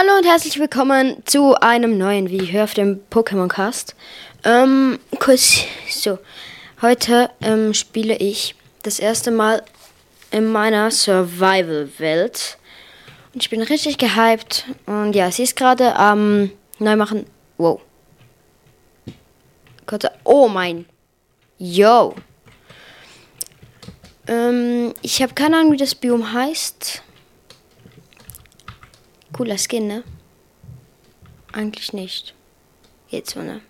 Hallo und herzlich willkommen zu einem neuen Video auf dem Pokémon Cast. Ähm, kurz so. Heute ähm, spiele ich das erste Mal in meiner Survival-Welt. Und ich bin richtig gehypt. Und ja, sie ist gerade am ähm, Neumachen. Wow. Kurze. Oh mein. Yo. Ähm, ich habe keine Ahnung, wie das Biom heißt. Cooler Skin, ne? Eigentlich nicht. Geht so, ne?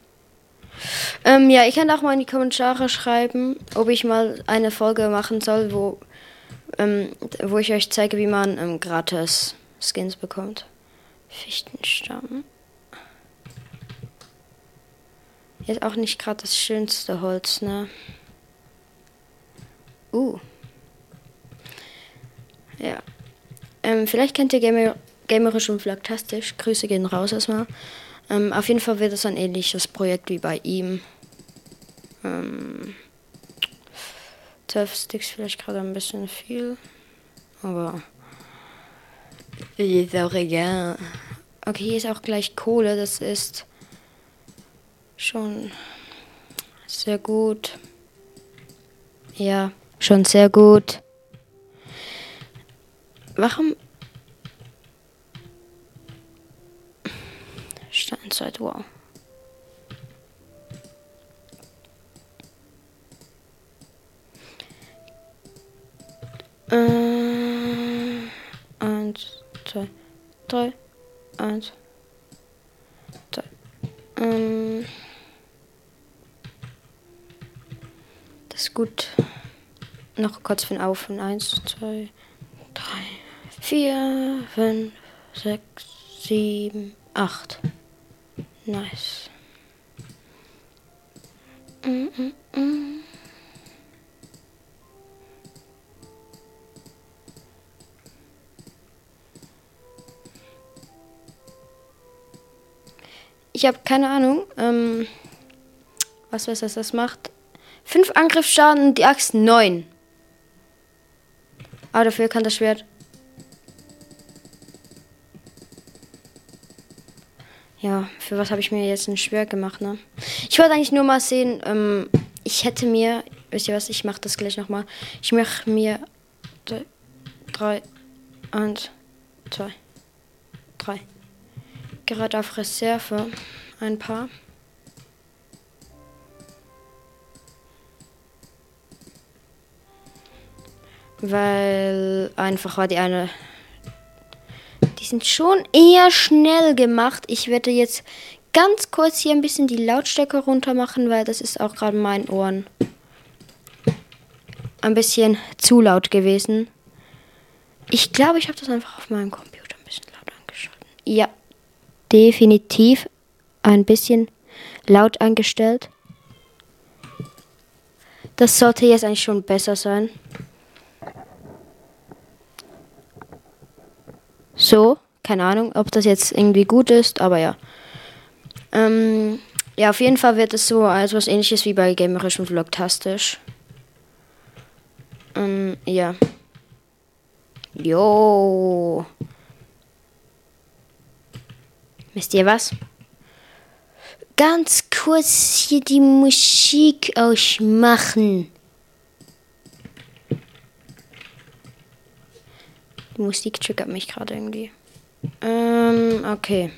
Ähm, ja, ich kann auch mal in die Kommentare schreiben, ob ich mal eine Folge machen soll, wo, ähm, wo ich euch zeige, wie man ähm, gratis Skins bekommt. Fichtenstamm. Ist auch nicht gerade das schönste Holz, ne? Uh. Ja. Ähm, vielleicht kennt ihr Gamer gamerisch und flaktastisch. Grüße gehen raus erstmal. Ähm, auf jeden Fall wird es ein ähnliches Projekt wie bei ihm. Ähm, Sticks vielleicht gerade ein bisschen viel. Aber ist auch egal. Okay, hier ist auch gleich Kohle. Das ist schon sehr gut. Ja, schon sehr gut. Warum Steinzeit, wow. Äh, eins, zwei, drei, eins, zwei. Ähm, das ist gut. Noch kurz von auf und eins, zwei, drei, vier, fünf, sechs, sieben, acht. Nice. Mm -mm. Ich habe keine Ahnung, ähm, was weiß das, das macht. Fünf Angriffsschaden die Axt neun. Aber dafür kann das Schwert Ja, für was habe ich mir jetzt ein Schwert gemacht, ne? Ich wollte eigentlich nur mal sehen, ähm, ich hätte mir, wisst ihr was, ich mache das gleich nochmal. Ich mache mir drei, eins, zwei, drei. Gerade auf Reserve ein paar. Weil einfach war die eine sind schon eher schnell gemacht. Ich werde jetzt ganz kurz hier ein bisschen die Lautstärke runter machen, weil das ist auch gerade meinen Ohren ein bisschen zu laut gewesen. Ich glaube, ich habe das einfach auf meinem Computer ein bisschen laut angeschaltet. Ja, definitiv ein bisschen laut angestellt. Das sollte jetzt eigentlich schon besser sein. So, keine Ahnung, ob das jetzt irgendwie gut ist, aber ja. Ähm, ja, auf jeden Fall wird es so etwas ähnliches wie bei Gamerisch und Vlogtastisch. Ähm, ja. Jo. Wisst ihr was? Ganz kurz hier die Musik ausmachen. Die Musik triggert mich gerade irgendwie. Ähm, okay.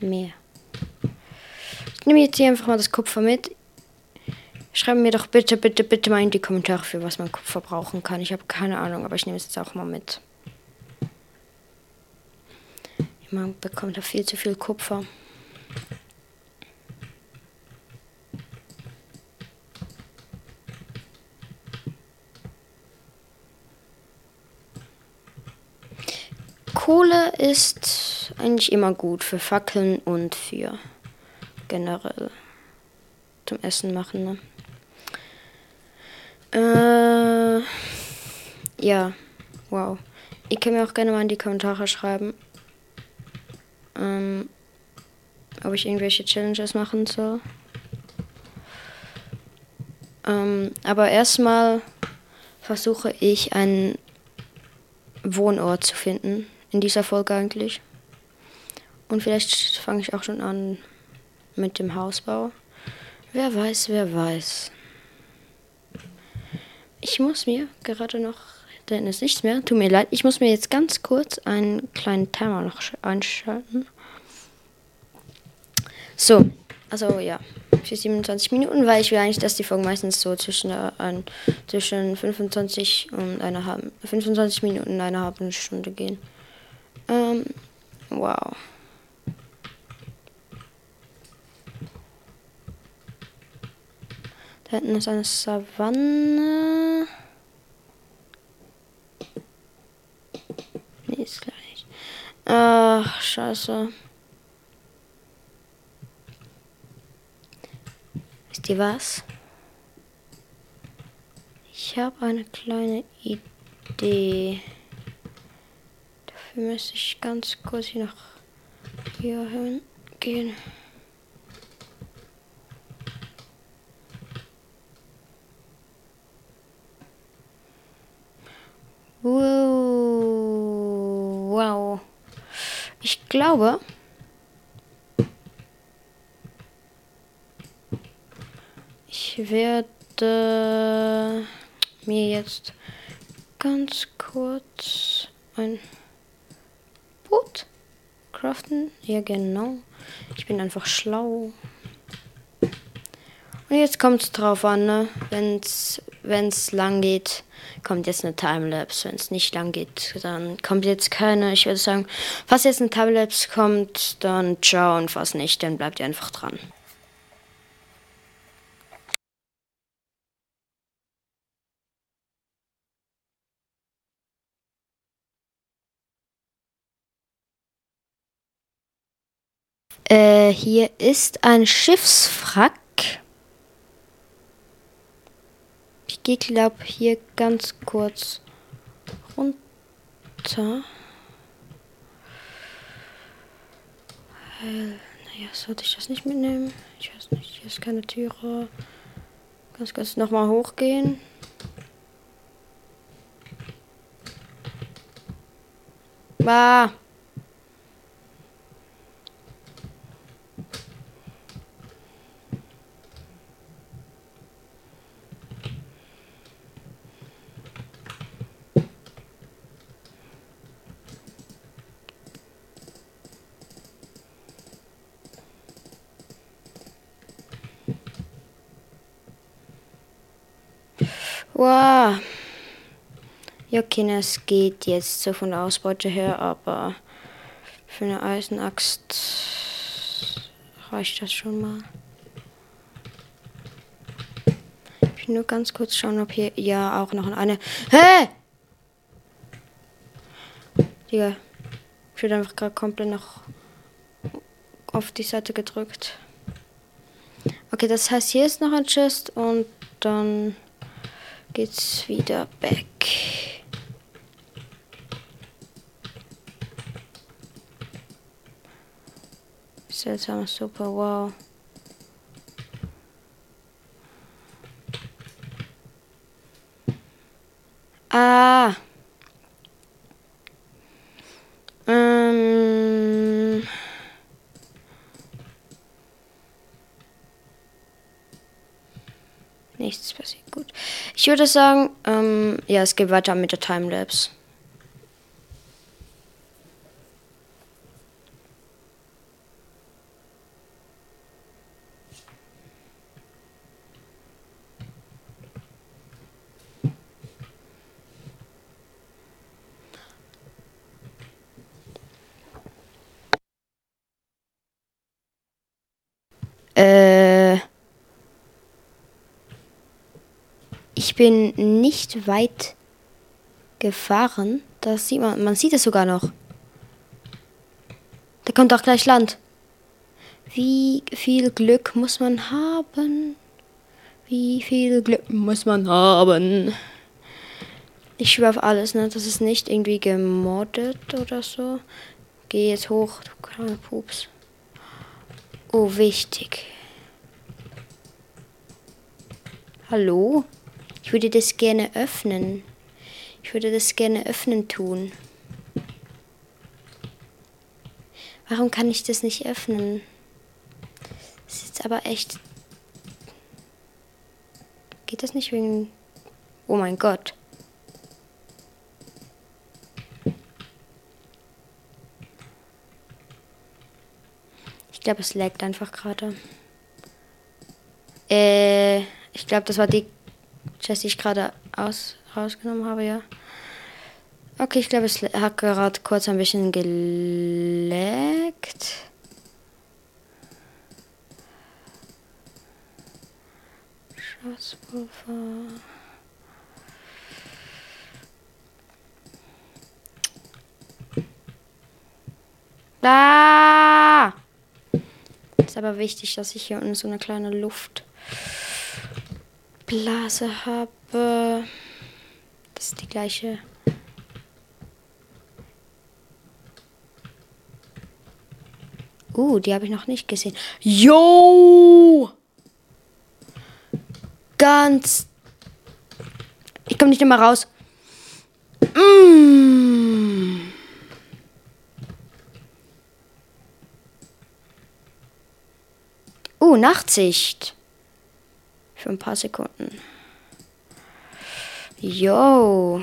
Mehr. Ich nehme jetzt hier einfach mal das Kupfer mit. Schreibt mir doch bitte, bitte, bitte mal in die Kommentare, für was man Kupfer brauchen kann. Ich habe keine Ahnung, aber ich nehme es jetzt auch mal mit. Man bekommt da viel zu viel Kupfer. Kohle ist eigentlich immer gut für Fackeln und für generell zum Essen machen. Ne? Äh, ja, wow. Ihr könnt mir auch gerne mal in die Kommentare schreiben, ähm, ob ich irgendwelche Challenges machen soll. Ähm, aber erstmal versuche ich ein Wohnort zu finden. In dieser Folge eigentlich. Und vielleicht fange ich auch schon an mit dem Hausbau. Wer weiß, wer weiß. Ich muss mir gerade noch, denn ist nichts mehr, tut mir leid, ich muss mir jetzt ganz kurz einen kleinen Timer noch einschalten. So, also ja, für 27 Minuten, weil ich will eigentlich, dass die Folgen meistens so zwischen, äh, ein, zwischen 25 und einer halben, 25 Minuten und einer halben Stunde gehen. Ähm, wow. Da hinten ist eine Savanne. Nee, ist gleich nicht. Ach, scheiße. Wisst ihr was? Ich habe eine kleine Idee. Dafür müsste ich ganz kurz hier noch hier gehen. Wow. Ich glaube, ich werde mir jetzt ganz kurz ein Boot craften. Ja, genau. Ich bin einfach schlau. Und jetzt kommt es drauf an, ne? wenn es lang geht, kommt jetzt eine Timelapse. Wenn es nicht lang geht, dann kommt jetzt keine. Ich würde sagen, falls jetzt eine Timelapse kommt, dann ciao und falls nicht, dann bleibt ihr einfach dran. Äh, hier ist ein Schiffswrack. Ich gehe, glaube hier ganz kurz runter. Äh, naja, sollte ich das nicht mitnehmen? Ich weiß nicht, hier ist keine Türe. Ganz kurz nochmal hochgehen. Bah. Wow. Okay, es geht jetzt so von der Ausbeute her, aber für eine Eisenaxt reicht das schon mal. Ich will nur ganz kurz schauen, ob hier ja auch noch eine. Hä? Digga. Ich würde einfach gerade komplett noch auf die Seite gedrückt. Okay, das heißt, hier ist noch ein Chest und dann geht's wieder back. Seltsamer Super, wow. Ah. Ähm. Nichts passiert. Gut. Ich würde sagen, ähm, ja, es geht weiter mit der Timelapse. Bin nicht weit gefahren. Das sieht man. Man sieht es sogar noch. Da kommt auch gleich Land. Wie viel Glück muss man haben? Wie viel Glück muss man haben? Ich schwöre auf alles, ne? Das ist nicht irgendwie gemoddet oder so. Geh jetzt hoch, du kleiner Pups. Oh, wichtig. Hallo? Ich würde das gerne öffnen. Ich würde das gerne öffnen tun. Warum kann ich das nicht öffnen? Das ist jetzt aber echt. Geht das nicht wegen. Oh mein Gott. Ich glaube, es laggt einfach gerade. Äh, ich glaube, das war die Chest, die ich gerade aus, rausgenommen habe, ja. Okay, ich glaube, es hat gerade kurz ein bisschen geleckt. Schatzpulver. Da! Ist aber wichtig, dass ich hier unten so eine kleine Luftblase habe. Das ist die gleiche. Uh, die habe ich noch nicht gesehen. Yo! Ganz. Ich komme nicht immer raus. Mm. Uh, Nachtsicht. Für ein paar Sekunden. Yo.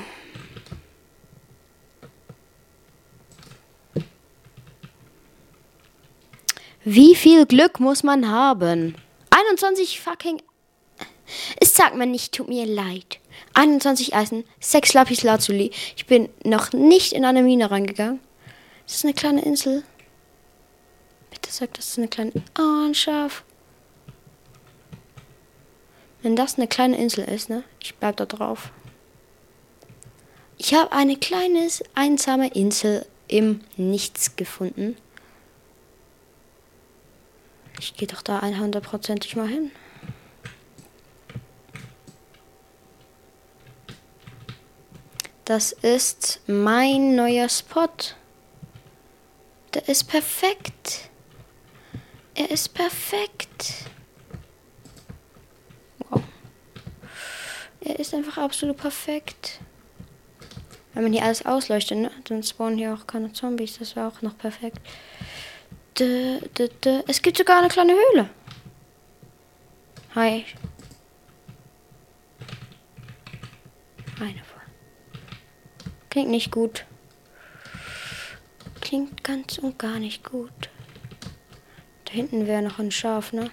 Wie viel Glück muss man haben? 21 fucking. Es sagt mir nicht, tut mir leid. 21 Eisen, 6 Lapis Lazuli. Ich bin noch nicht in eine Mine reingegangen. Das ist eine kleine Insel. Bitte sag, das ist eine kleine. Oh, ein Schaf. Wenn das eine kleine Insel ist, ne? Ich bleib da drauf. Ich habe eine kleine, einsame Insel im Nichts gefunden. Ich gehe doch da 100%ig mal hin. Das ist mein neuer Spot. Der ist perfekt. Er ist perfekt. Wow. Er ist einfach absolut perfekt. Wenn man hier alles ausleuchtet, ne? dann spawnen hier auch keine Zombies. Das wäre auch noch perfekt. Dö, dö, dö. Es gibt sogar eine kleine Höhle. Hi. Eine voll. Klingt nicht gut. Klingt ganz und gar nicht gut. Da hinten wäre noch ein Schaf, ne?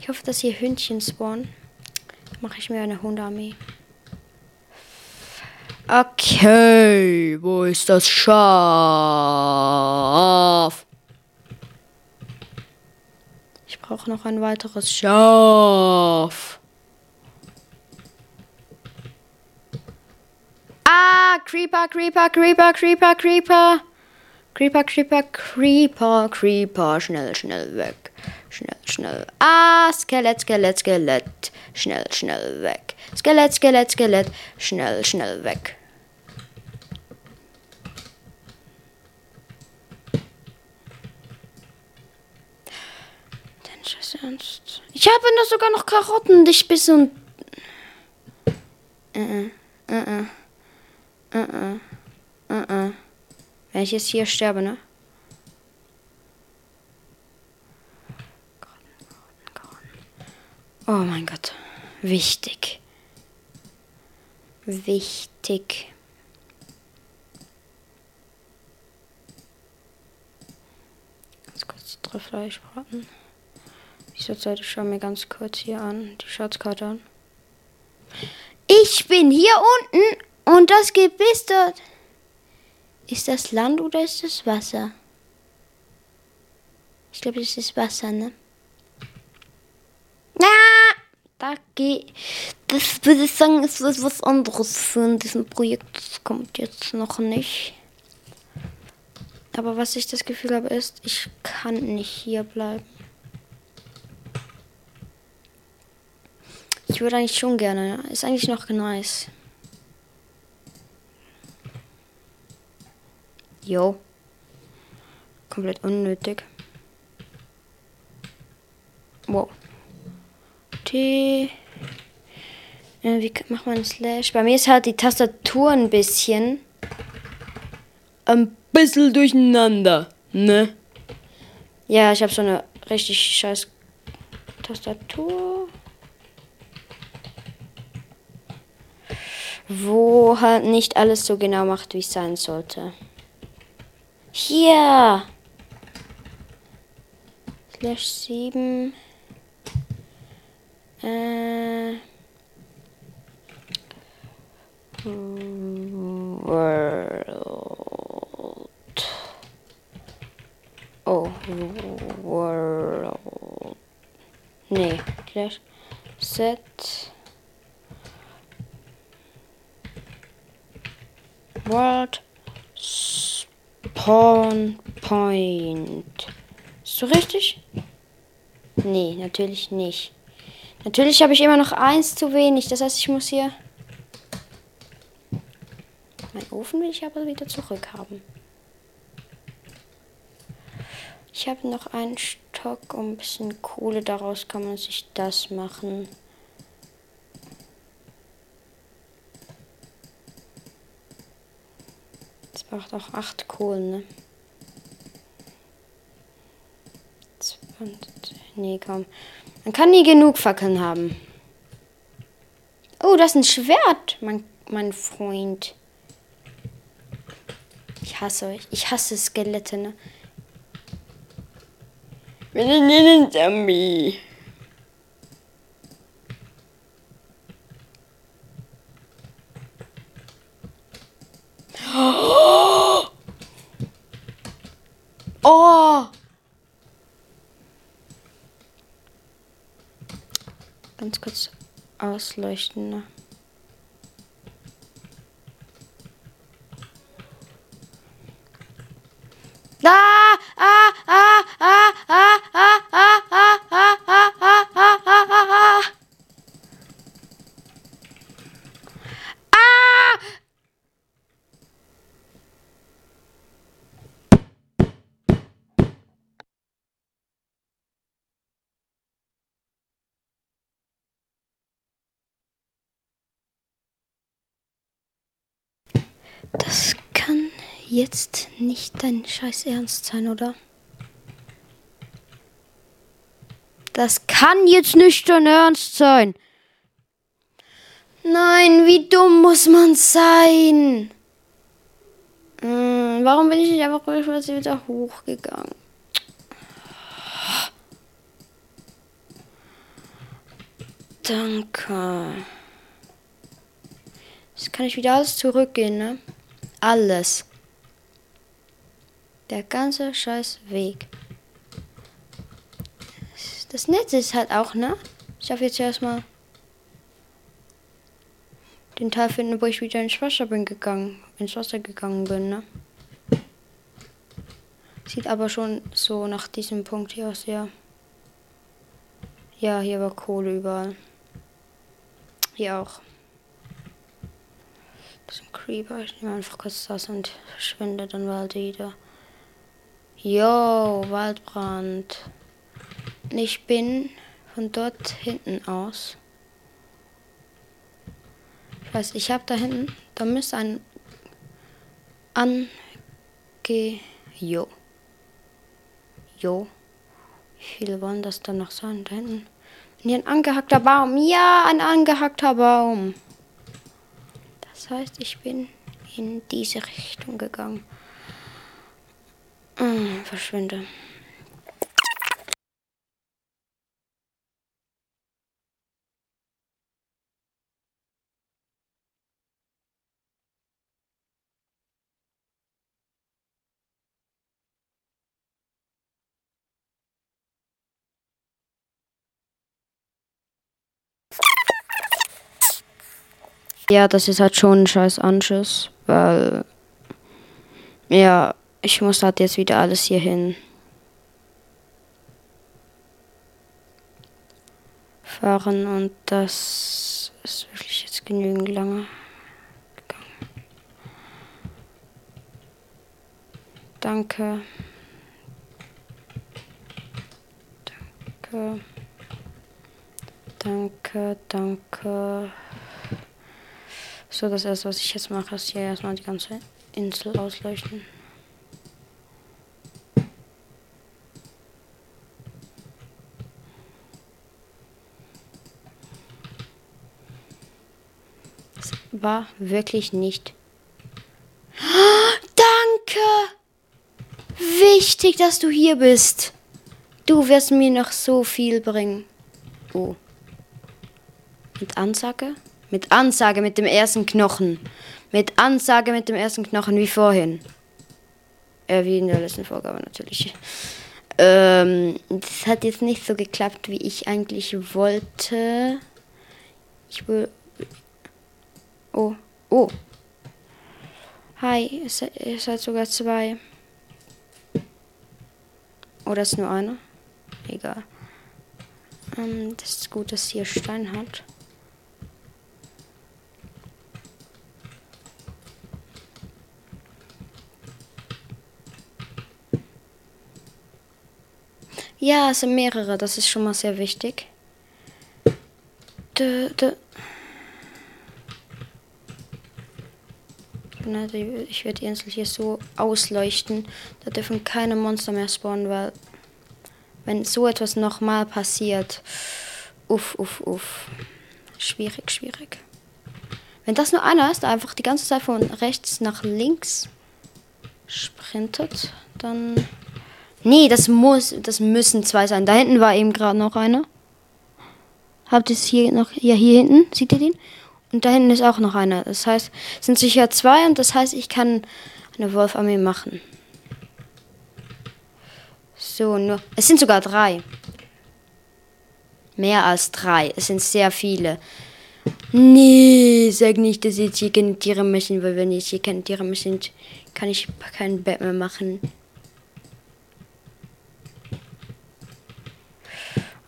Ich hoffe, dass hier Hündchen spawnen. Mache ich mir eine Hundearmee. Okay, wo ist das Schaf? Ich brauche noch ein weiteres Schaf. Ah, Creeper, Creeper, Creeper, Creeper, Creeper. Creeper, Creeper, Creeper, Creeper. Schnell, schnell weg. Schnell, schnell. Ah, Skelett, Skelett, Skelett. Schnell, schnell weg. Skelett, Skelett, Skelett. Schnell, schnell weg. Ich habe noch sogar noch Karotten, dich bis und. Äh, äh, äh, äh, äh, äh, äh. Wenn ich jetzt hier sterbe, ne? Oh mein Gott. Wichtig. Wichtig. Ganz kurz drei Fleisch braten. Dieser Zeit, ich schaue mir ganz kurz hier an, die Schatzkarte an. Ich bin hier unten und das Gebiss dort. Ist das Land oder ist das Wasser? Ich glaube, das ist Wasser, ne? Ja, da geht. Das würde ich sagen, ist was, anderes für diesem Projekt. Das kommt jetzt noch nicht. Aber was ich das Gefühl habe, ist, ich kann nicht hier bleiben. Ich würde eigentlich schon gerne. Ist eigentlich noch nice. Jo. Komplett unnötig. Wow. T. Wie macht man Slash? Bei mir ist halt die Tastatur ein bisschen. Ein bisschen durcheinander, ne? Ja, ich habe so eine richtig scheiß Tastatur. Wo halt nicht alles so genau macht, wie es sein sollte. Hier! Slash 7. World. Oh, World. Nee, Slash Set. World Spawn Point. Ist so richtig? Nee, natürlich nicht. Natürlich habe ich immer noch eins zu wenig. Das heißt, ich muss hier... Mein Ofen will ich aber wieder zurückhaben. Ich habe noch einen Stock und ein bisschen Kohle. Daraus kann man sich das machen. Das braucht auch acht Kohlen, ne? 20. Nee, komm. Man kann nie genug Fackeln haben. Oh, das ist ein Schwert, mein, mein Freund. Ich hasse euch. Ich hasse Skelette, ne? Wir sind ein Zombie. Oh! Ganz kurz ausleuchten. Jetzt nicht dein Scheiß Ernst sein, oder? Das kann jetzt nicht dein Ernst sein. Nein, wie dumm muss man sein? Hm, warum bin ich nicht einfach wieder hochgegangen? Danke. Jetzt kann ich wieder alles zurückgehen, ne? Alles. Der ganze scheiß Weg. Das Netz ist halt auch, ne? Ich darf jetzt erstmal den Teil finden, wo ich wieder ins Wasser bin gegangen, ins Wasser gegangen bin, ne? Sieht aber schon so nach diesem Punkt hier aus, ja. Ja, hier war Kohle überall. Hier auch. Das ist ein Creeper. Ich nehme einfach kurz das und verschwinde dann bald wieder. Yo, Waldbrand. Ich bin von dort hinten aus. Ich weiß, ich habe da hinten, da müsste ein Ange... Jo. Jo. Wie viele wollen das dann noch sein? Da hinten. Hier ein angehackter Baum. Ja, ein angehackter Baum. Das heißt, ich bin in diese Richtung gegangen. Hm, verschwinde. Ja, das ist halt schon ein scheiß Anschuss, weil ja, ich muss halt jetzt wieder alles hier hin. fahren und das ist wirklich jetzt genügend lange gegangen. Danke. Danke. Danke, danke. So, das erste, was ich jetzt mache, ist hier erstmal die ganze Insel ausleuchten. Es war wirklich nicht. Danke! Wichtig, dass du hier bist. Du wirst mir noch so viel bringen. Oh. Mit Ansage? Mit Ansage mit dem ersten Knochen. Mit Ansage mit dem ersten Knochen wie vorhin. Äh, wie in der letzten Vorgabe natürlich. Ähm, das hat jetzt nicht so geklappt, wie ich eigentlich wollte. Ich will. Oh, oh. Hi, ihr seid sogar zwei. Oder ist nur einer? Egal. Ähm, das ist gut, dass hier Stein hat. Ja, es sind mehrere, das ist schon mal sehr wichtig. Dö, dö. Ich werde die Insel hier so ausleuchten. Da dürfen keine Monster mehr spawnen, weil wenn so etwas nochmal passiert, uff, uff, uff. Schwierig, schwierig. Wenn das nur einer ist, der einfach die ganze Zeit von rechts nach links sprintet, dann Nee, das muss, das müssen zwei sein. Da hinten war eben gerade noch einer. Habt ihr es hier noch? Ja, hier hinten. Seht ihr den? Und da hinten ist auch noch einer. Das heißt, es sind sicher zwei und das heißt, ich kann eine Wolfarmee machen. So, nur. Es sind sogar drei. Mehr als drei. Es sind sehr viele. Nee, sag nicht, dass jetzt hier keine Tiere müssen, weil wenn jetzt hier keine Tiere müssen, kann ich kein Bett mehr machen.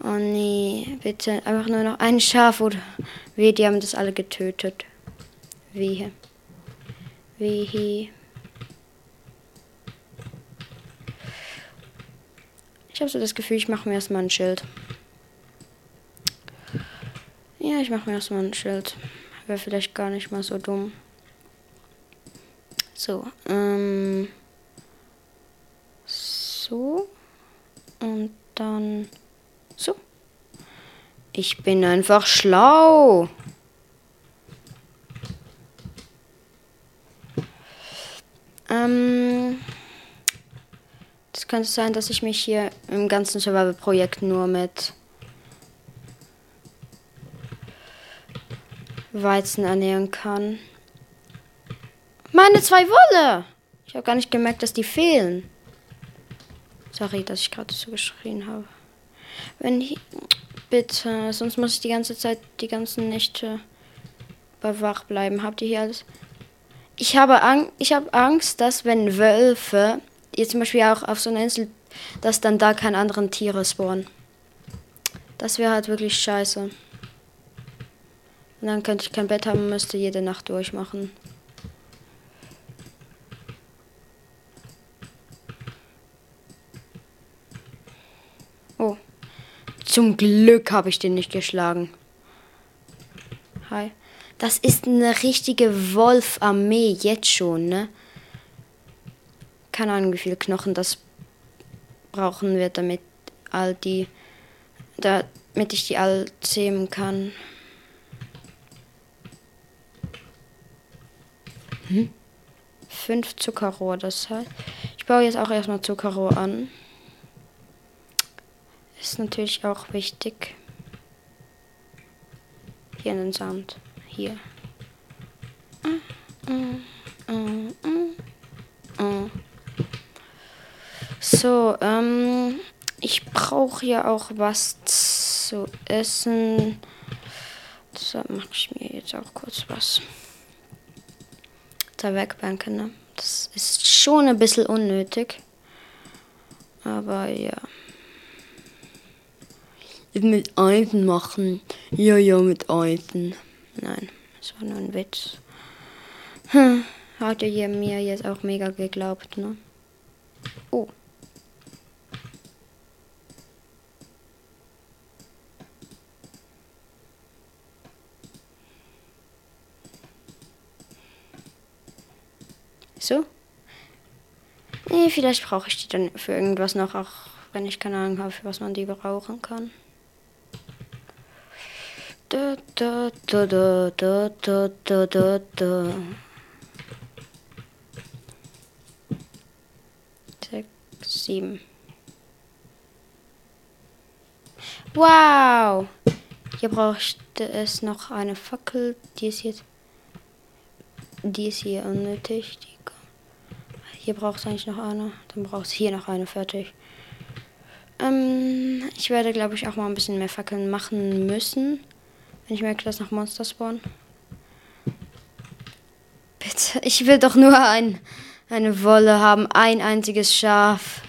Oh nee, bitte. Einfach nur noch ein Schaf oder. Wie, die haben das alle getötet. Wie. Wie. Ich habe so das Gefühl, ich mache mir erstmal ein Schild. Ja, ich mache mir erstmal ein Schild. Wäre vielleicht gar nicht mal so dumm. So, ähm. So. Und dann. Ich bin einfach schlau. Ähm, das könnte sein, dass ich mich hier im ganzen Survival-Projekt nur mit Weizen ernähren kann. Meine zwei Wolle! Ich habe gar nicht gemerkt, dass die fehlen. Sorry, dass ich gerade so geschrien habe. Wenn ich. Bitte, sonst muss ich die ganze Zeit, die ganzen Nächte wach bleiben. Habt ihr hier alles? Ich habe, Ang ich habe Angst, dass wenn Wölfe, jetzt zum Beispiel auch auf so einer Insel, dass dann da keine anderen Tiere spawnen. Das wäre halt wirklich scheiße. Und dann könnte ich kein Bett haben, müsste jede Nacht durchmachen. Zum Glück habe ich den nicht geschlagen. Hi. Das ist eine richtige Wolf-Armee jetzt schon, ne? Keine Ahnung, wie viele Knochen das brauchen wird, damit all die, damit ich die all zähmen kann. Hm? Fünf Zuckerrohr, das heißt, ich baue jetzt auch erstmal Zuckerrohr an ist natürlich auch wichtig. Hier in den Sand. Hier. So, ähm, ich brauche ja auch was zu essen. Deshalb mache ich mir jetzt auch kurz was. Da wegbanken, ne? Das ist schon ein bisschen unnötig. Aber ja mit Eisen machen. Ja, ja, mit Eisen. Nein, das war nur ein Witz. Hm, hat ihr mir jetzt auch mega geglaubt, ne? Oh. So? Nee, vielleicht brauche ich die dann für irgendwas noch, auch wenn ich keine Ahnung habe, für was man die brauchen kann. Da, da, da, da, da, da, da, da. Sechs, sieben. Wow! Hier brauchte es noch eine Fackel. Die ist jetzt. Die ist hier unnötig. Hier braucht es eigentlich noch eine. Dann braucht es hier noch eine. Fertig. Ähm, ich werde, glaube ich, auch mal ein bisschen mehr Fackeln machen müssen. Ich merke, dass noch Monster spawnen. Bitte. Ich will doch nur ein, eine Wolle haben. Ein einziges Schaf.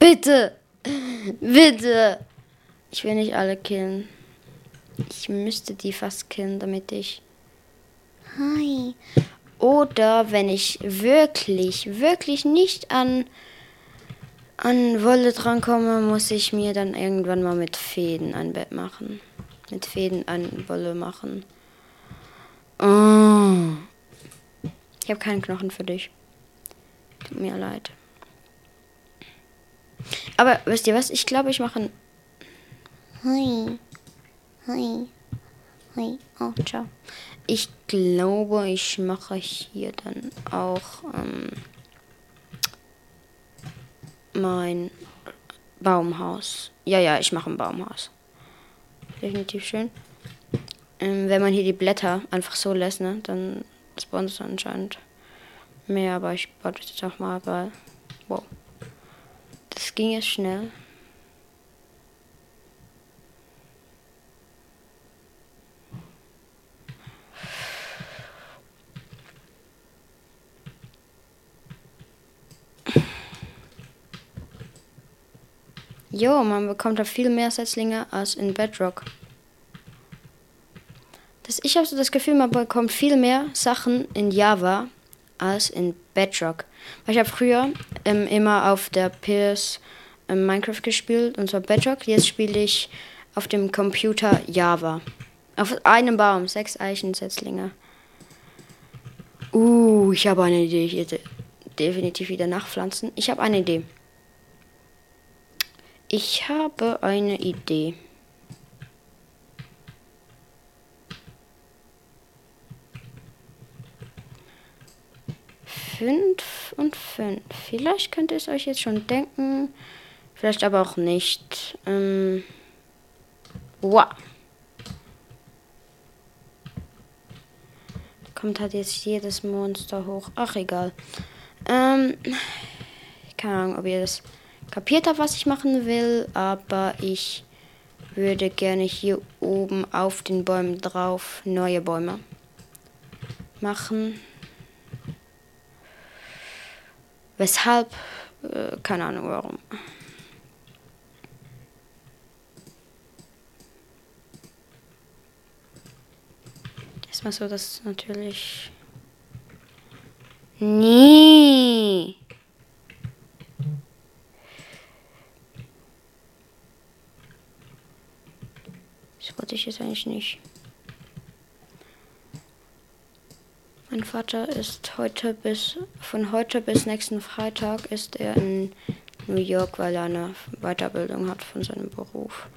Bitte. Bitte. Ich will nicht alle killen. Ich müsste die fast killen, damit ich. Hi. Oder wenn ich wirklich, wirklich nicht an, an Wolle drankomme, muss ich mir dann irgendwann mal mit Fäden ein Bett machen. Mit Fäden ein Wolle machen. Oh. Ich habe keinen Knochen für dich. Tut mir leid. Aber wisst ihr was? Ich glaube, ich mache ein. Hi. Hi. Hi. Oh, ciao. Ich glaube, ich mache hier dann auch ähm, mein Baumhaus. Ja, ja, ich mache ein Baumhaus. Definitiv schön. Ähm, wenn man hier die Blätter einfach so lässt, ne, dann spawnt es anscheinend mehr. Aber ich baue das jetzt auch mal, weil. Wow. Das ging jetzt schnell. Jo, man bekommt da viel mehr Setzlinge als in Bedrock. Das, ich habe so das Gefühl, man bekommt viel mehr Sachen in Java als in Bedrock. Weil ich habe früher ähm, immer auf der PS ähm, Minecraft gespielt und zwar Bedrock. Jetzt spiele ich auf dem Computer Java. Auf einem Baum, sechs Eichensetzlinge. Uh, ich habe eine Idee. Ich hätte definitiv wieder nachpflanzen. Ich habe eine Idee. Ich habe eine Idee. Fünf und fünf. Vielleicht könnt ihr es euch jetzt schon denken. Vielleicht aber auch nicht. Ähm, wow. Kommt halt jetzt jedes Monster hoch. Ach, egal. Ähm, keine Ahnung, ob ihr das kapiert habe, was ich machen will, aber ich würde gerne hier oben auf den Bäumen drauf neue Bäume machen. Weshalb? Äh, keine Ahnung warum. Erstmal so, dass natürlich. Nie. Wollte ich jetzt eigentlich nicht. Mein Vater ist heute bis von heute bis nächsten Freitag ist er in New York, weil er eine Weiterbildung hat von seinem Beruf.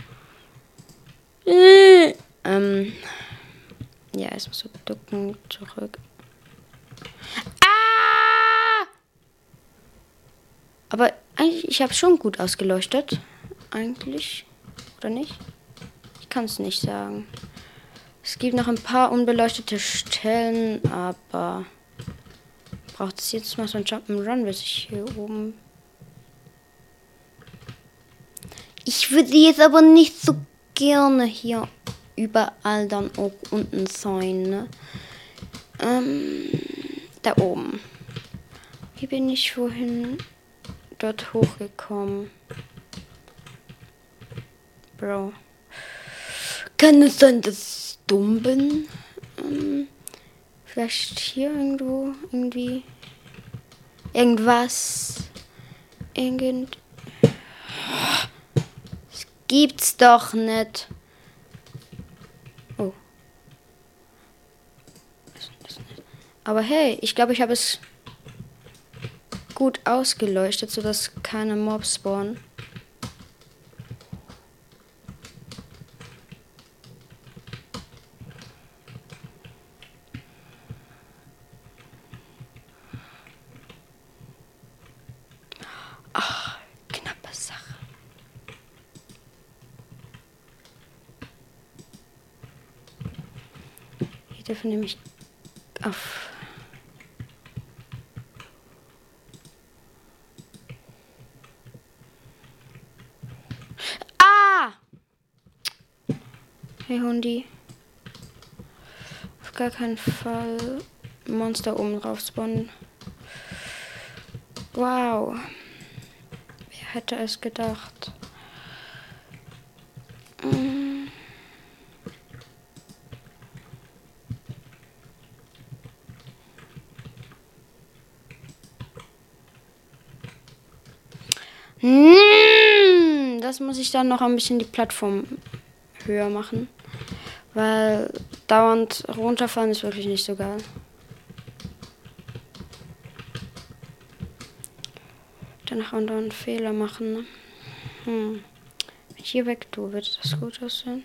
ähm, ja, erstmal so ducken zurück. Ah! Aber eigentlich, ich habe schon gut ausgeleuchtet. Eigentlich. Oder nicht? Kann es nicht sagen. Es gibt noch ein paar unbeleuchtete Stellen, aber braucht es jetzt mal so ein Jump'n'Run, bis ich hier oben. Ich würde jetzt aber nicht so gerne hier überall dann auch unten sein. Ne? Ähm, da oben. Wie bin ich vorhin dort hochgekommen? Bro. Kann es sein, dass ich dumm bin? Ähm, vielleicht hier irgendwo, irgendwie. Irgendwas. Irgend. Das gibt's doch nicht. Oh. Aber hey, ich glaube, ich habe es gut ausgeleuchtet, sodass keine Mobs spawnen. Dürfen nämlich auf Ah! Hey Hundi. Auf gar keinen Fall Monster oben drauf spawnen. Wow. Wer hätte es gedacht? Mm. Mm, Das muss ich dann noch ein bisschen die Plattform höher machen. Weil dauernd runterfahren ist wirklich nicht so geil. Danach andauernd Fehler machen. Hm. Wenn ich hier weg tue, wird das gut aussehen.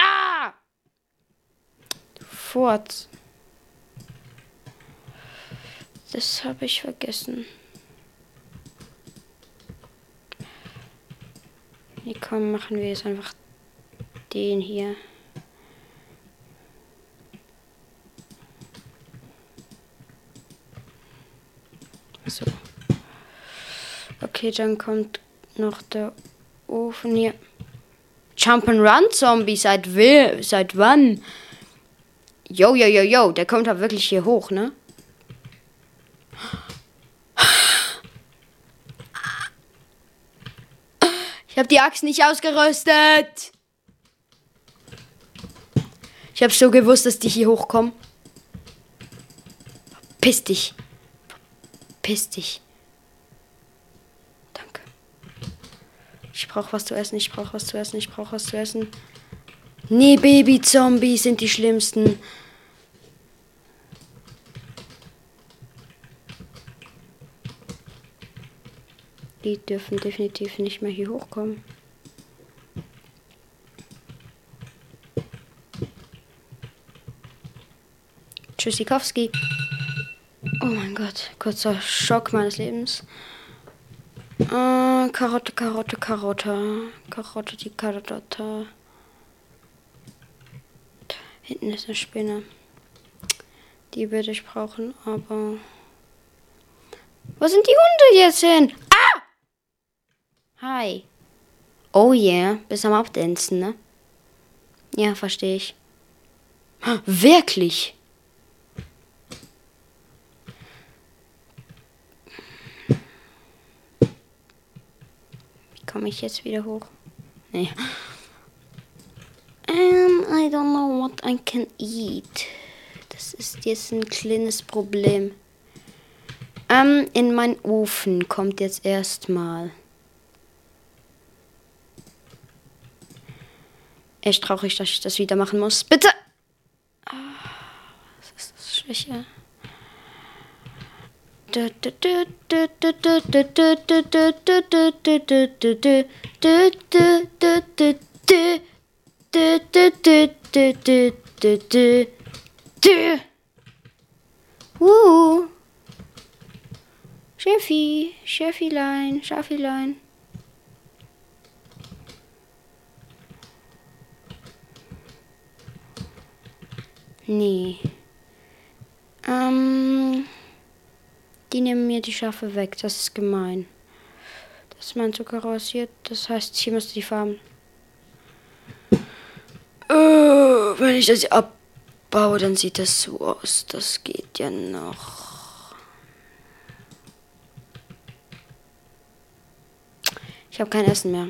Ah! Du Furz. Das habe ich vergessen. Nee, komm, machen wir jetzt einfach den hier. So. Okay, dann kommt noch der Ofen hier. Jump'n'Run Zombie, seit will, seit wann? Yo, yo, yo, yo, der kommt halt wirklich hier hoch, ne? Ich habe die Axt nicht ausgerüstet. Ich habe so gewusst, dass die hier hochkommen. Piss dich. Piss dich. Danke. Ich brauche was zu essen, ich brauche was zu essen, ich brauche was zu essen. Nee, Baby-Zombies sind die schlimmsten. Die dürfen definitiv nicht mehr hier hochkommen. Tschüssikowski. Oh mein Gott, kurzer Schock meines Lebens. Äh, Karotte, Karotte, Karotte. Karotte, die Karotte. Hinten ist eine Spinne. Die würde ich brauchen, aber. Wo sind die Hunde jetzt hin? Hi. Oh yeah, bist am Abdancen, ne? Ja, verstehe ich. Wirklich? Wie komme ich jetzt wieder hoch? Nee. Um, I don't know what I can eat. Das ist jetzt ein kleines Problem. Ähm, in meinen Ofen kommt jetzt erstmal. Echt traurig, dass ich das wieder machen muss. Bitte! Ah, Was ist das Schwäche? Uh. Chefi, Chefilein, Schafilein. Nee. Ähm, die nehmen mir die Schafe weg. Das ist gemein. Das ist mein Zucker rasiert. Das heißt, hier müsste die Farben. Äh, wenn ich das abbaue, dann sieht das so aus. Das geht ja noch. Ich habe kein Essen mehr.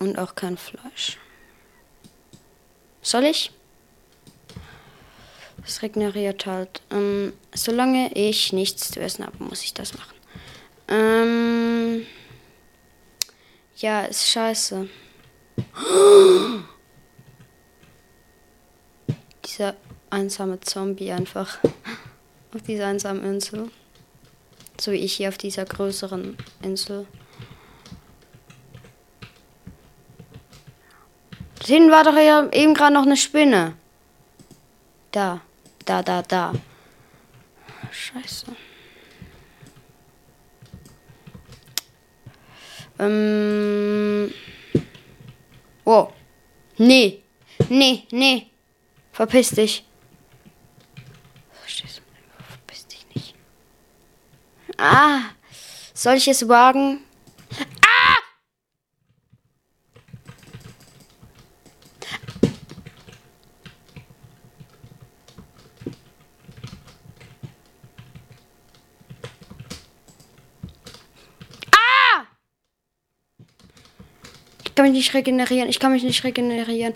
Und auch kein Fleisch. Soll ich? Es regeneriert halt. Ähm, solange ich nichts zu essen habe, muss ich das machen. Ähm, ja, ist scheiße. dieser einsame Zombie einfach auf dieser einsamen Insel. So wie ich hier auf dieser größeren Insel. Hinten war doch eben gerade noch eine Spinne. Da, da, da, da. Scheiße. Ähm. Oh. Nee. Nee, nee. Verpiss dich. Verpiss dich nicht. Ah. Soll ich es wagen? Ah! Ah! Ich kann mich nicht regenerieren. Ich kann mich nicht regenerieren.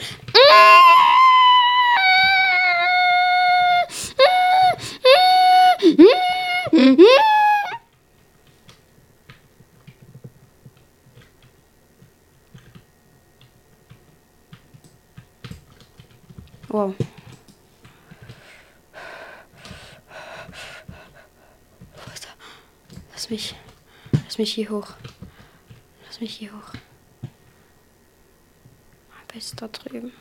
Wow. Lass mich. Lass mich hier hoch. Lass mich hier hoch. Da drüben.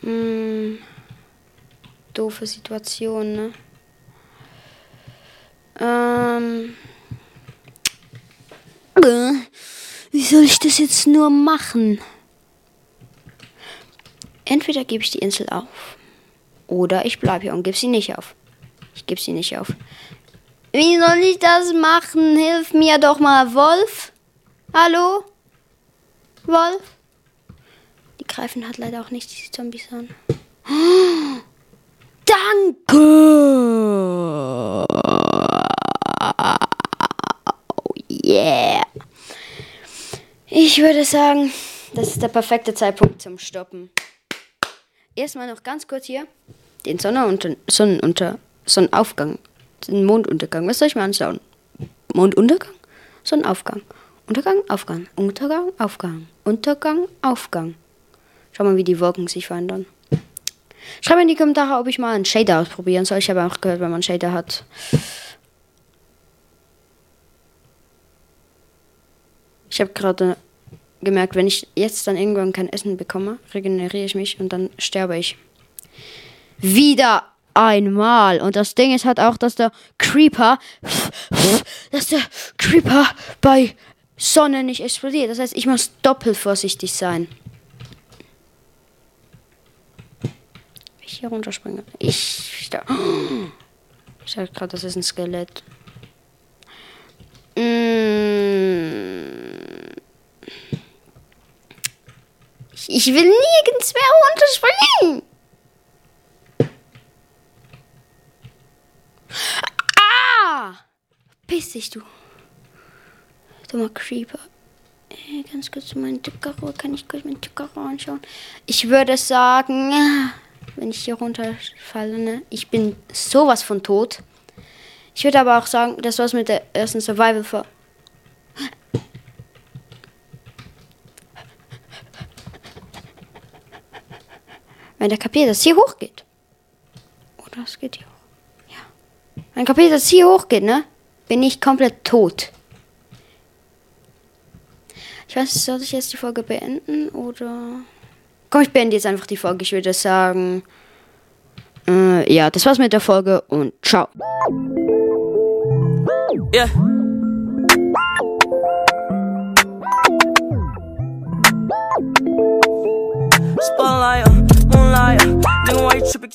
Hm. Doofe Situation, ne? Ähm. Äh, Wie soll ich das jetzt nur machen? Entweder gebe ich die Insel auf oder ich bleibe hier und gebe sie nicht auf. Ich gebe sie nicht auf. Wie soll ich das machen? Hilf mir doch mal, Wolf. Hallo? Wolf? Die greifen halt leider auch nicht diese Zombies an. Danke! Oh yeah! Ich würde sagen, das ist der perfekte Zeitpunkt zum Stoppen erstmal noch ganz kurz hier den Sonnenunter Sonnenunter Sonnenaufgang, den Monduntergang. Was soll ich mal anschauen? Monduntergang? Sonnenaufgang. Untergang, Aufgang. Untergang, Aufgang. Untergang, Aufgang. Schau mal, wie die Wolken sich verändern. Schreib in die Kommentare, ob ich mal einen Shader ausprobieren soll. Ich habe auch gehört, wenn man einen Shader hat. Ich habe gerade gemerkt, wenn ich jetzt dann irgendwann kein Essen bekomme, regeneriere ich mich und dann sterbe ich. Wieder einmal. Und das Ding ist halt auch, dass der Creeper, dass der Creeper bei Sonne nicht explodiert. Das heißt, ich muss doppelt vorsichtig sein. Ich hier runterspringe. Ich. Ich sag gerade, das ist ein Skelett. Ich will nirgends mehr runterspringen. Ah! Piss dich, du. Dummer Creeper. Äh, ganz kurz mein Zuckerrohr. Kann ich kurz mein Zuckerrohr anschauen? Ich würde sagen, wenn ich hier runterfalle, ne? Ich bin sowas von tot. Ich würde aber auch sagen, das war's mit der ersten Survival-Folge. Wenn der kapiert, dass hier hochgeht. Oder es geht hier hoch. Ja. Wenn kapiert, dass hier hochgeht, ne? Bin ich komplett tot. Ich weiß soll ich jetzt die Folge beenden oder. Komm, ich beende jetzt einfach die Folge. Ich würde sagen. Äh, ja, das war's mit der Folge und ciao. Yeah. Spotlight, moonlight, then why you tripping?